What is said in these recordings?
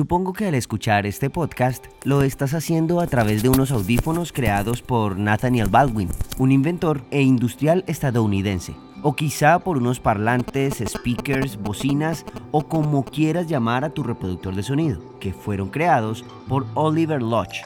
Supongo que al escuchar este podcast lo estás haciendo a través de unos audífonos creados por Nathaniel Baldwin, un inventor e industrial estadounidense. O quizá por unos parlantes, speakers, bocinas o como quieras llamar a tu reproductor de sonido, que fueron creados por Oliver Lodge.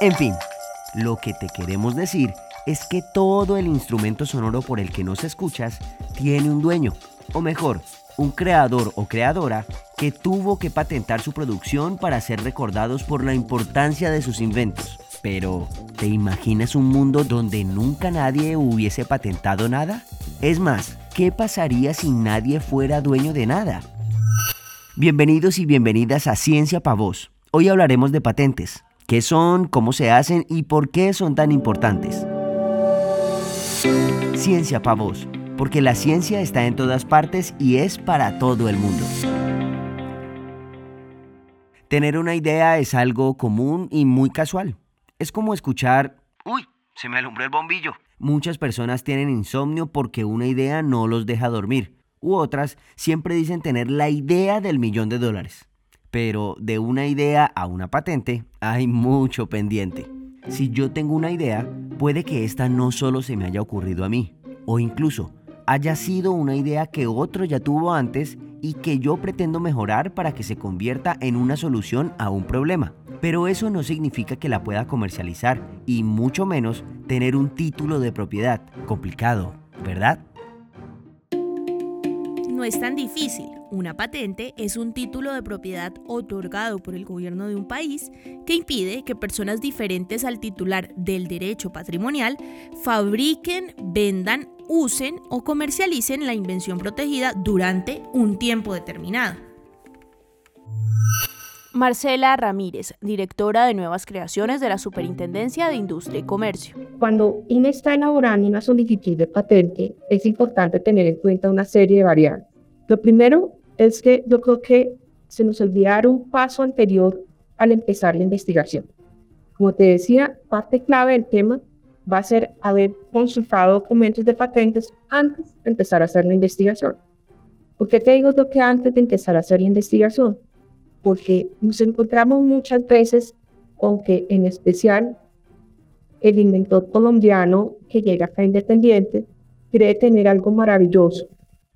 En fin, lo que te queremos decir es que todo el instrumento sonoro por el que nos escuchas tiene un dueño, o mejor, un creador o creadora que tuvo que patentar su producción para ser recordados por la importancia de sus inventos. Pero, ¿te imaginas un mundo donde nunca nadie hubiese patentado nada? Es más, ¿qué pasaría si nadie fuera dueño de nada? Bienvenidos y bienvenidas a Ciencia para Vos. Hoy hablaremos de patentes. ¿Qué son? ¿Cómo se hacen? ¿Y por qué son tan importantes? Ciencia para Vos, porque la ciencia está en todas partes y es para todo el mundo. Tener una idea es algo común y muy casual. Es como escuchar, uy, se me alumbró el bombillo. Muchas personas tienen insomnio porque una idea no los deja dormir, u otras siempre dicen tener la idea del millón de dólares. Pero de una idea a una patente hay mucho pendiente. Si yo tengo una idea, puede que esta no solo se me haya ocurrido a mí, o incluso haya sido una idea que otro ya tuvo antes y que yo pretendo mejorar para que se convierta en una solución a un problema. Pero eso no significa que la pueda comercializar y mucho menos tener un título de propiedad. Complicado, ¿verdad? No es tan difícil. Una patente es un título de propiedad otorgado por el gobierno de un país que impide que personas diferentes al titular del derecho patrimonial fabriquen, vendan usen o comercialicen la invención protegida durante un tiempo determinado. Marcela Ramírez, directora de nuevas creaciones de la Superintendencia de Industria y Comercio. Cuando INE está elaborando una solicitud de patente, es importante tener en cuenta una serie de variables. Lo primero es que yo creo que se nos olvidaron un paso anterior al empezar la investigación. Como te decía, parte clave del tema va a ser haber consultado documentos de patentes antes de empezar a hacer la investigación. ¿Por qué te digo lo que antes de empezar a hacer la investigación? Porque nos encontramos muchas veces con que en especial el inventor colombiano que llega acá independiente cree tener algo maravilloso.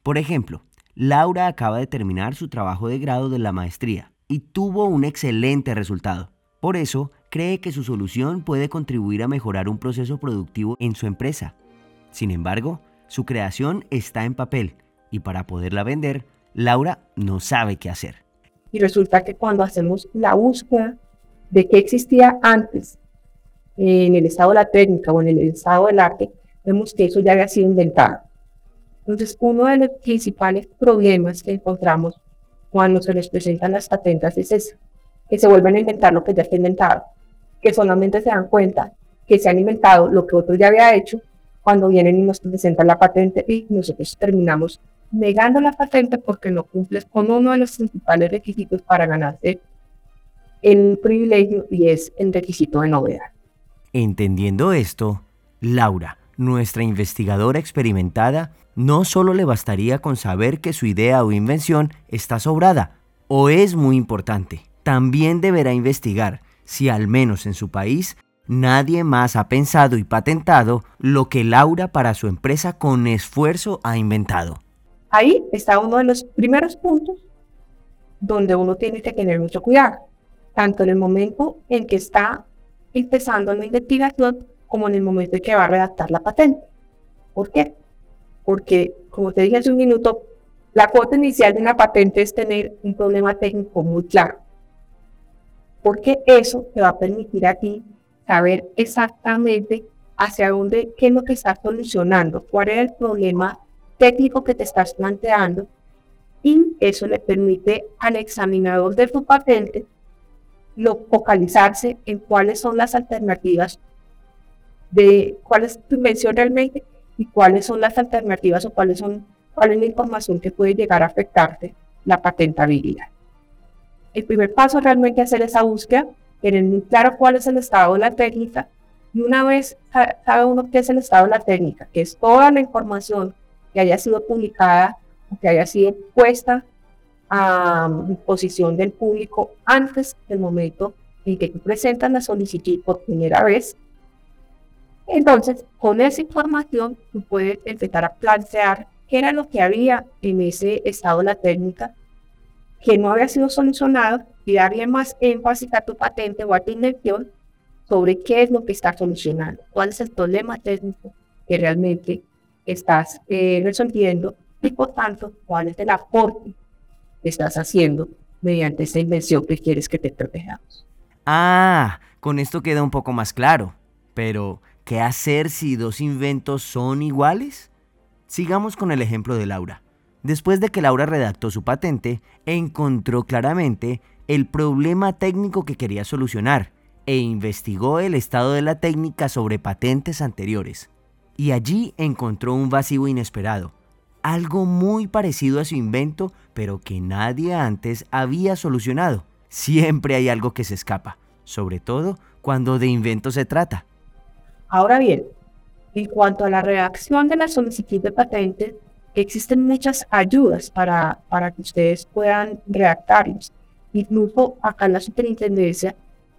Por ejemplo, Laura acaba de terminar su trabajo de grado de la maestría y tuvo un excelente resultado. Por eso, cree que su solución puede contribuir a mejorar un proceso productivo en su empresa. Sin embargo, su creación está en papel y para poderla vender, Laura no sabe qué hacer. Y resulta que cuando hacemos la búsqueda de qué existía antes en el estado de la técnica o en el estado del arte, vemos que eso ya había sido inventado. Entonces, uno de los principales problemas que encontramos cuando se les presentan las patentes es eso, que se vuelven a inventar lo que ya está inventado, que solamente se dan cuenta que se han inventado lo que otro ya había hecho cuando vienen y nos presentan la patente y nosotros terminamos negando la patente porque no cumples con uno de los principales requisitos para ganarse el privilegio y es el requisito de novedad. Entendiendo esto, Laura, nuestra investigadora experimentada, no solo le bastaría con saber que su idea o invención está sobrada o es muy importante, también deberá investigar si al menos en su país nadie más ha pensado y patentado lo que Laura para su empresa con esfuerzo ha inventado. Ahí está uno de los primeros puntos donde uno tiene que tener mucho cuidado, tanto en el momento en que está empezando la investigación como en el momento en que va a redactar la patente. ¿Por qué? Porque, como te dije hace un minuto, la cuota inicial de una patente es tener un problema técnico muy claro porque eso te va a permitir a ti saber exactamente hacia dónde, qué es lo que estás solucionando, cuál es el problema técnico que te estás planteando y eso le permite al examinador de tu patente lo, focalizarse en cuáles son las alternativas de cuál es tu invención realmente y cuáles son las alternativas o cuáles son cuál es la información que puede llegar a afectarte la patentabilidad el primer paso es realmente hacer esa búsqueda, tener muy claro cuál es el estado de la técnica y una vez sabe uno qué es el estado de la técnica, que es toda la información que haya sido publicada o que haya sido puesta a disposición del público antes del momento en que tú la solicitud por primera vez. Entonces, con esa información, tú puedes empezar a plantear qué era lo que había en ese estado de la técnica que no había sido solucionado y darle más énfasis a tu patente o a tu invención sobre qué es lo que está solucionando, cuál es el problema técnico que realmente estás eh, resolviendo y por tanto cuál es el aporte que estás haciendo mediante esa invención que quieres que te protejamos. Ah, con esto queda un poco más claro. Pero, ¿qué hacer si dos inventos son iguales? Sigamos con el ejemplo de Laura. Después de que Laura redactó su patente, encontró claramente el problema técnico que quería solucionar e investigó el estado de la técnica sobre patentes anteriores. Y allí encontró un vacío inesperado, algo muy parecido a su invento, pero que nadie antes había solucionado. Siempre hay algo que se escapa, sobre todo cuando de invento se trata. Ahora bien, en cuanto a la redacción de la solicitud de patentes, existen muchas ayudas para, para que ustedes puedan redactarlos. Incluso acá en la superintendencia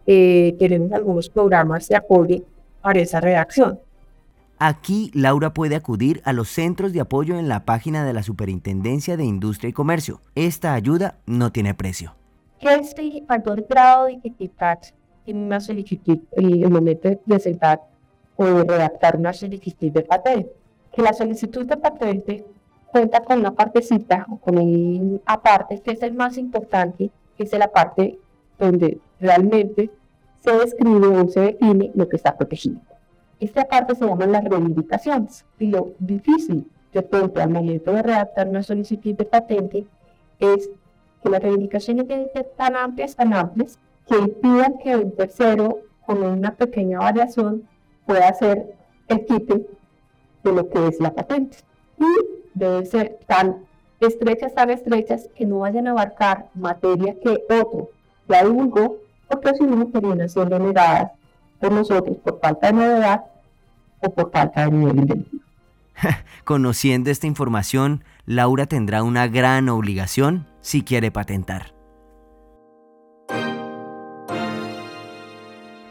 eh, tenemos algunos programas de apoyo para esa redacción. Aquí Laura puede acudir a los centros de apoyo en la página de la Superintendencia de Industria y Comercio. Esta ayuda no tiene precio. ¿Qué es el factor grado de dificultad en una solicitud en el momento de presentar o redactar una solicitud de patente? Que la solicitud de patente cuenta con una partecita o con un aparte que es el más importante, que es la parte donde realmente se describe o se define lo que está protegido. Esta parte se llama las reivindicaciones y lo difícil de pronto al momento de redactar una solicitud de patente es que las reivindicaciones deben ser tan amplias, tan amplias, que impidan que un tercero con una pequeña variación pueda hacer el quite de lo que es la patente. Y deben ser tan estrechas, tan estrechas, que no vayan a abarcar materia que otro ya divulgó, porque si no serían siendo negadas por nosotros por falta de novedad o por falta de nivel inventivo. Conociendo esta información, Laura tendrá una gran obligación si quiere patentar.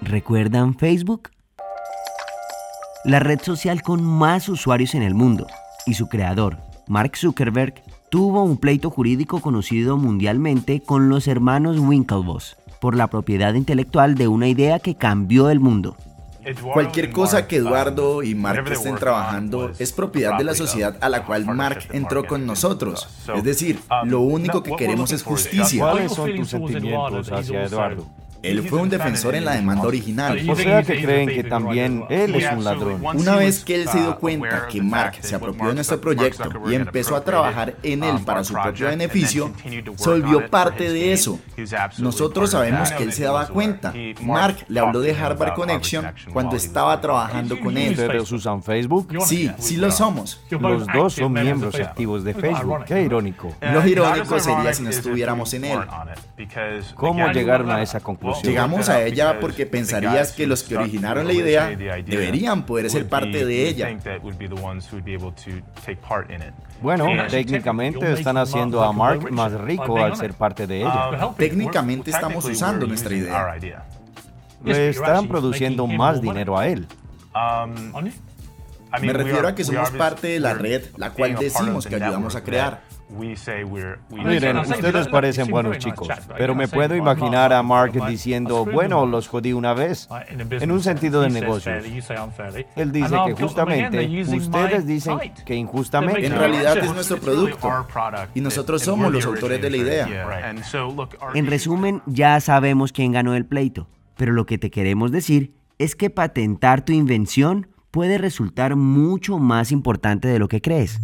¿Recuerdan Facebook? La red social con más usuarios en el mundo y su creador, Mark Zuckerberg, tuvo un pleito jurídico conocido mundialmente con los hermanos Winklevoss por la propiedad intelectual de una idea que cambió el mundo. Cualquier cosa que Eduardo y Mark estén trabajando es propiedad de la sociedad a la cual Mark entró con nosotros. Es decir, lo único que queremos es justicia. ¿Cuáles son tus sentimientos hacia Eduardo? Él fue un defensor en la demanda original. O sea que creen que también él es un ladrón. Una vez que él se dio cuenta que Mark se apropió de nuestro proyecto y empezó a trabajar en él para su propio beneficio, se volvió parte de eso. Nosotros sabemos que él se daba cuenta. Mark le habló de Harvard Connection cuando estaba trabajando con él. ¿Ustedes usan Facebook? Sí, sí lo somos. Los dos son miembros activos de Facebook. Qué irónico. Lo irónico sería si no estuviéramos en él. ¿Cómo llegaron a esa conclusión? Llegamos a ella porque pensarías que los que originaron la idea deberían poder ser parte de ella. Bueno, técnicamente están haciendo a Mark más rico al ser parte de ella. Técnicamente estamos usando nuestra idea. Le están produciendo más dinero a él. Me refiero a que somos parte de la red, la cual decimos que ayudamos a crear. Miren, ustedes parecen buenos chicos, pero me puedo imaginar a Mark diciendo, bueno, los jodí una vez, en un sentido de negocios. Él dice que justamente, ustedes dicen que injustamente. En realidad es nuestro producto. y nosotros somos los autores de la idea. En resumen, ya sabemos quién ganó el pleito, pero lo que te queremos decir es que patentar tu invención puede resultar mucho más importante de lo que crees.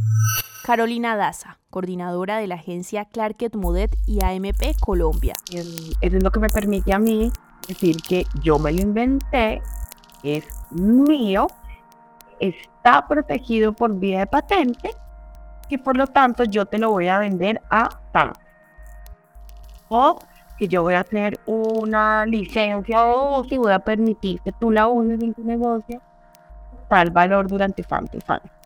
Carolina Daza, coordinadora de la agencia Clarket Mudet y AMP Colombia. Eso es lo que me permite a mí decir que yo me lo inventé, es mío, está protegido por vía de patente y por lo tanto yo te lo voy a vender a tanto. O que yo voy a tener una licencia o que voy a permitir que tú la uses en tu negocio tal valor durante tantos años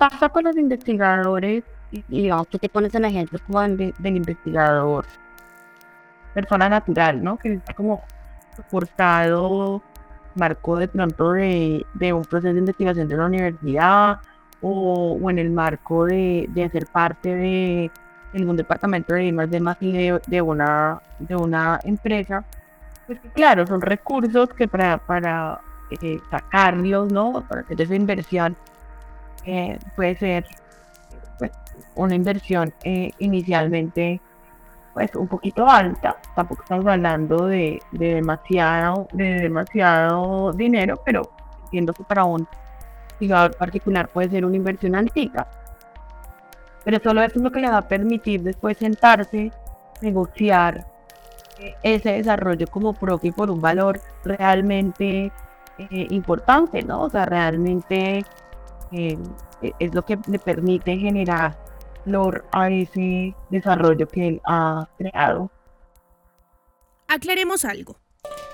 pasa con los investigadores y digamos, tú te pones en ejemplo como del, investigador, persona natural, ¿no? Que está como forzado, marco de pronto de, un proceso de investigación de la universidad o, en el marco de, de hacer parte de un departamento de más de más de, una, de una empresa, pues claro, son recursos que para, para eh, sacarlos, ¿no? Para hacer esa inversión eh, puede ser pues, una inversión eh, inicialmente pues un poquito alta, tampoco estamos hablando de, demasiado, de demasiado dinero, pero entiendo que para un investigador particular puede ser una inversión antigua. Pero solo eso es lo que le va a permitir después sentarse, negociar eh, ese desarrollo como propio por un valor realmente importante, ¿no? O sea, realmente eh, es lo que le permite generar valor a ese desarrollo que él ha creado. Aclaremos algo.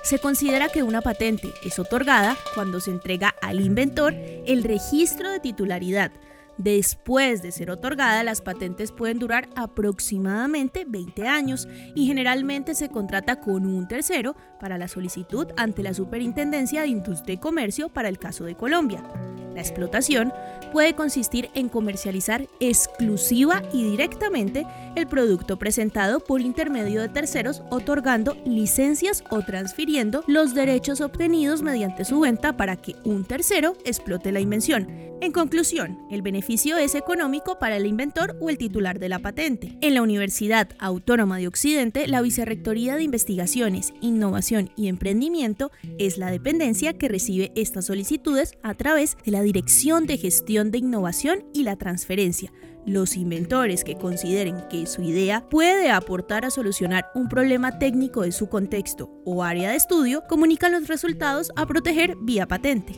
Se considera que una patente es otorgada cuando se entrega al inventor el registro de titularidad Después de ser otorgada, las patentes pueden durar aproximadamente 20 años y generalmente se contrata con un tercero para la solicitud ante la Superintendencia de Industria y Comercio para el caso de Colombia. La explotación puede consistir en comercializar exclusiva y directamente el producto presentado por intermedio de terceros, otorgando licencias o transfiriendo los derechos obtenidos mediante su venta para que un tercero explote la invención. En conclusión, el beneficio es económico para el inventor o el titular de la patente. En la Universidad Autónoma de Occidente, la Vicerrectoría de Investigaciones, Innovación y Emprendimiento es la dependencia que recibe estas solicitudes a través de la Dirección de Gestión de Innovación y la Transferencia. Los inventores que consideren que su idea puede aportar a solucionar un problema técnico de su contexto o área de estudio comunican los resultados a proteger vía patente.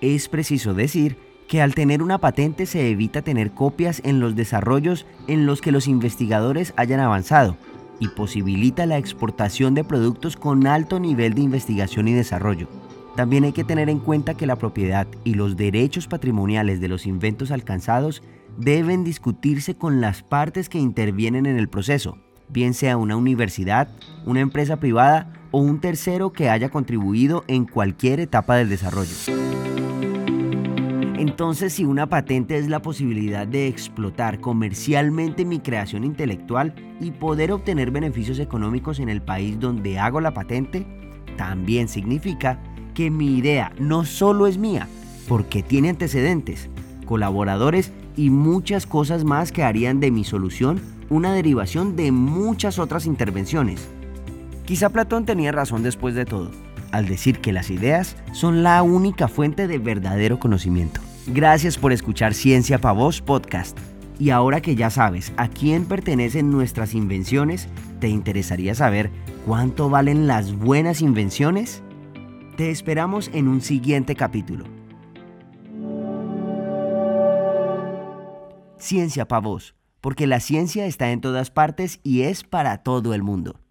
Es preciso decir que al tener una patente se evita tener copias en los desarrollos en los que los investigadores hayan avanzado y posibilita la exportación de productos con alto nivel de investigación y desarrollo. También hay que tener en cuenta que la propiedad y los derechos patrimoniales de los inventos alcanzados deben discutirse con las partes que intervienen en el proceso, bien sea una universidad, una empresa privada o un tercero que haya contribuido en cualquier etapa del desarrollo. Entonces, si una patente es la posibilidad de explotar comercialmente mi creación intelectual y poder obtener beneficios económicos en el país donde hago la patente, también significa que mi idea no solo es mía, porque tiene antecedentes, colaboradores y muchas cosas más que harían de mi solución una derivación de muchas otras intervenciones. Quizá Platón tenía razón después de todo, al decir que las ideas son la única fuente de verdadero conocimiento. Gracias por escuchar Ciencia para Vos podcast. Y ahora que ya sabes a quién pertenecen nuestras invenciones, ¿te interesaría saber cuánto valen las buenas invenciones? Te esperamos en un siguiente capítulo. Ciencia para vos, porque la ciencia está en todas partes y es para todo el mundo.